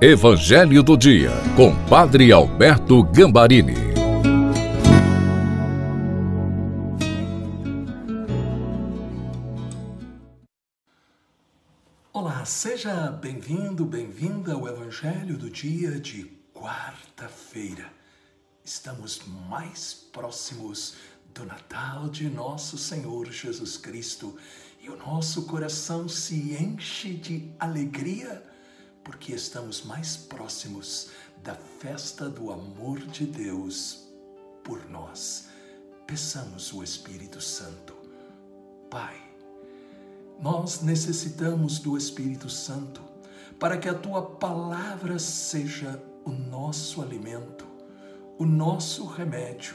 Evangelho do Dia, com Padre Alberto Gambarini. Olá, seja bem-vindo, bem-vinda ao Evangelho do Dia de quarta-feira. Estamos mais próximos do Natal de nosso Senhor Jesus Cristo e o nosso coração se enche de alegria porque estamos mais próximos da festa do amor de Deus por nós. Peçamos o Espírito Santo. Pai, nós necessitamos do Espírito Santo para que a tua palavra seja o nosso alimento, o nosso remédio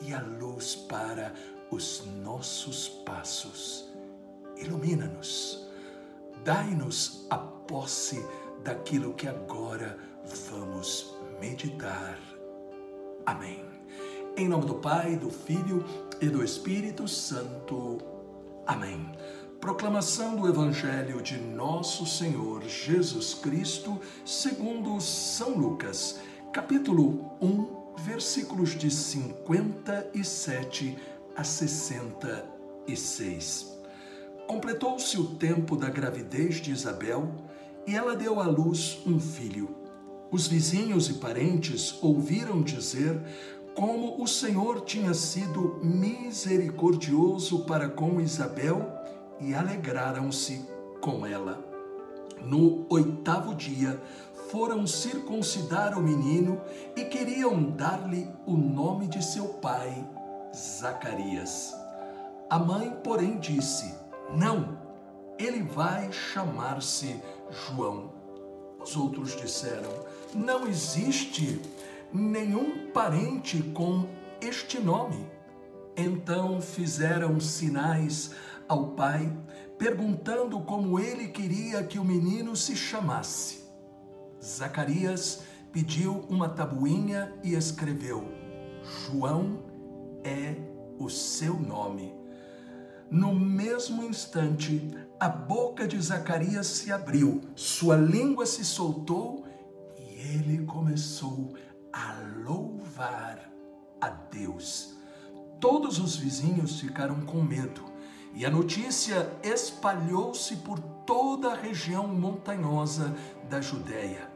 e a luz para os nossos passos. Ilumina-nos, dai-nos a posse daquilo que agora vamos meditar. Amém. Em nome do Pai, do Filho e do Espírito Santo. Amém. Proclamação do Evangelho de Nosso Senhor Jesus Cristo, segundo São Lucas, capítulo 1, versículos de 57 a 66. Completou-se o tempo da gravidez de Isabel e ela deu à luz um filho. Os vizinhos e parentes ouviram dizer como o Senhor tinha sido misericordioso para com Isabel e alegraram-se com ela. No oitavo dia, foram circuncidar o menino e queriam dar-lhe o nome de seu pai, Zacarias. A mãe, porém, disse: Não, ele vai chamar-se João. Os outros disseram: Não existe nenhum parente com este nome. Então fizeram sinais ao pai, perguntando como ele queria que o menino se chamasse. Zacarias pediu uma tabuinha e escreveu: João é o seu nome. No mesmo instante, a boca de Zacarias se abriu, sua língua se soltou e ele começou a louvar a Deus. Todos os vizinhos ficaram com medo e a notícia espalhou-se por toda a região montanhosa da Judéia.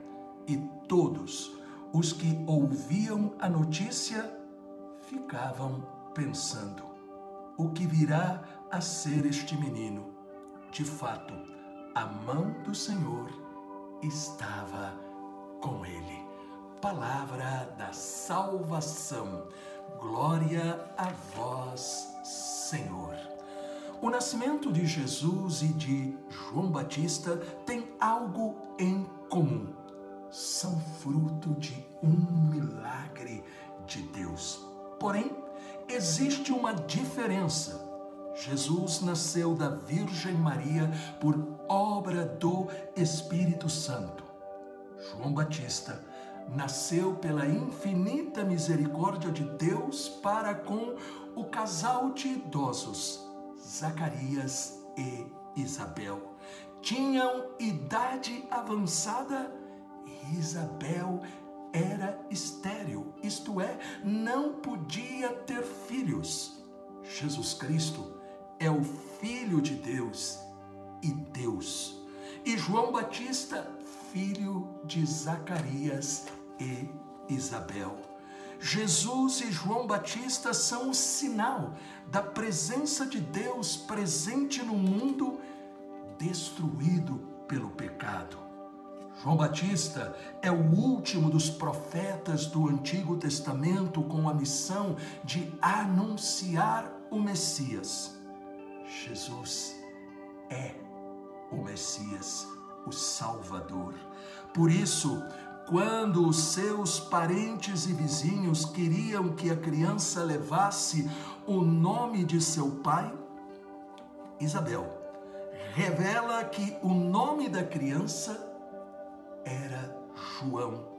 E todos os que ouviam a notícia ficavam pensando: o que virá a ser este menino. De fato, a mão do Senhor estava com ele. Palavra da salvação. Glória a vós, Senhor. O nascimento de Jesus e de João Batista tem algo em comum. São fruto de um milagre de Deus. Porém, existe uma diferença Jesus nasceu da Virgem Maria por obra do Espírito Santo. João Batista nasceu pela infinita misericórdia de Deus para com o casal de idosos, Zacarias e Isabel. Tinham idade avançada e Isabel estéril, isto é, não podia ter filhos. Jesus Cristo é o Filho de Deus e Deus. E João Batista, filho de Zacarias e Isabel. Jesus e João Batista são o sinal da presença de Deus presente no mundo destruído pelo pecado. João Batista é o último dos profetas do Antigo Testamento com a missão de anunciar o Messias. Jesus é o Messias, o Salvador. Por isso, quando os seus parentes e vizinhos queriam que a criança levasse o nome de seu pai, Isabel revela que o nome da criança era João.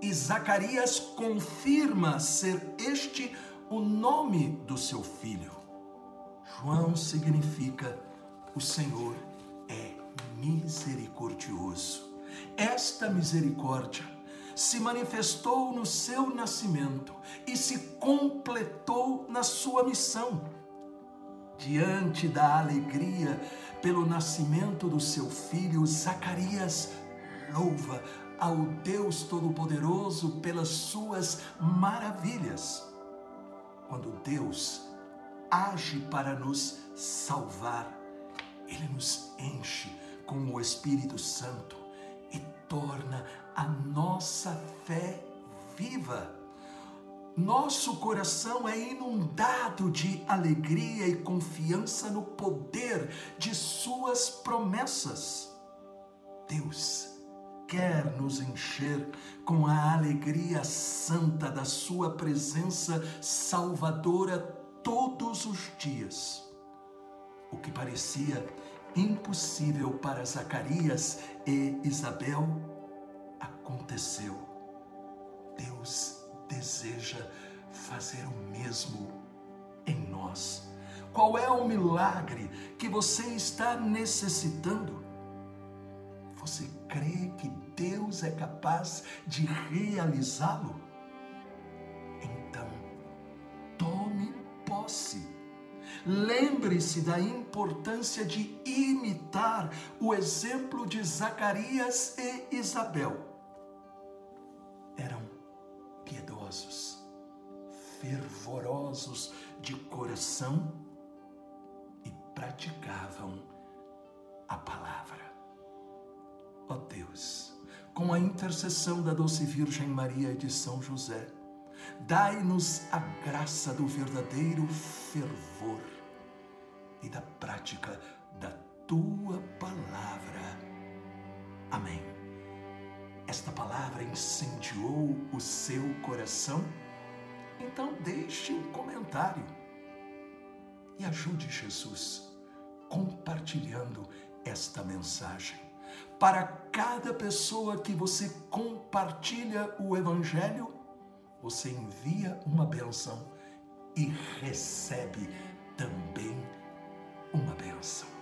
E Zacarias confirma ser este o nome do seu filho. João significa o Senhor é misericordioso. esta misericórdia se manifestou no seu nascimento e se completou na sua missão. Diante da alegria pelo nascimento do seu filho, Zacarias louva ao Deus Todo-Poderoso pelas suas maravilhas. Quando Deus age para nos salvar, Ele nos enche com o Espírito Santo e torna a nossa fé viva. Nosso coração é inundado de alegria e confiança no poder de Suas promessas. Deus quer nos encher com a alegria santa da Sua presença salvadora todos os dias. O que parecia impossível para Zacarias e Isabel aconteceu. Deus deseja fazer o mesmo em nós. Qual é o milagre que você está necessitando? Você crê que Deus é capaz de realizá-lo? Então, tome posse Lembre-se da importância de imitar o exemplo de Zacarias e Isabel. Eram piedosos, fervorosos de coração e praticavam a palavra. Ó Deus, com a intercessão da doce Virgem Maria e de São José, Dai-nos a graça do verdadeiro fervor e da prática da tua palavra. Amém. Esta palavra incendiou o seu coração? Então deixe um comentário e ajude Jesus compartilhando esta mensagem. Para cada pessoa que você compartilha o Evangelho, você envia uma benção e recebe também uma benção.